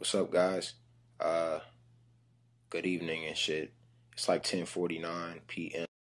What's up, guys? Uh, good evening and shit. It's like 10:49 p.m.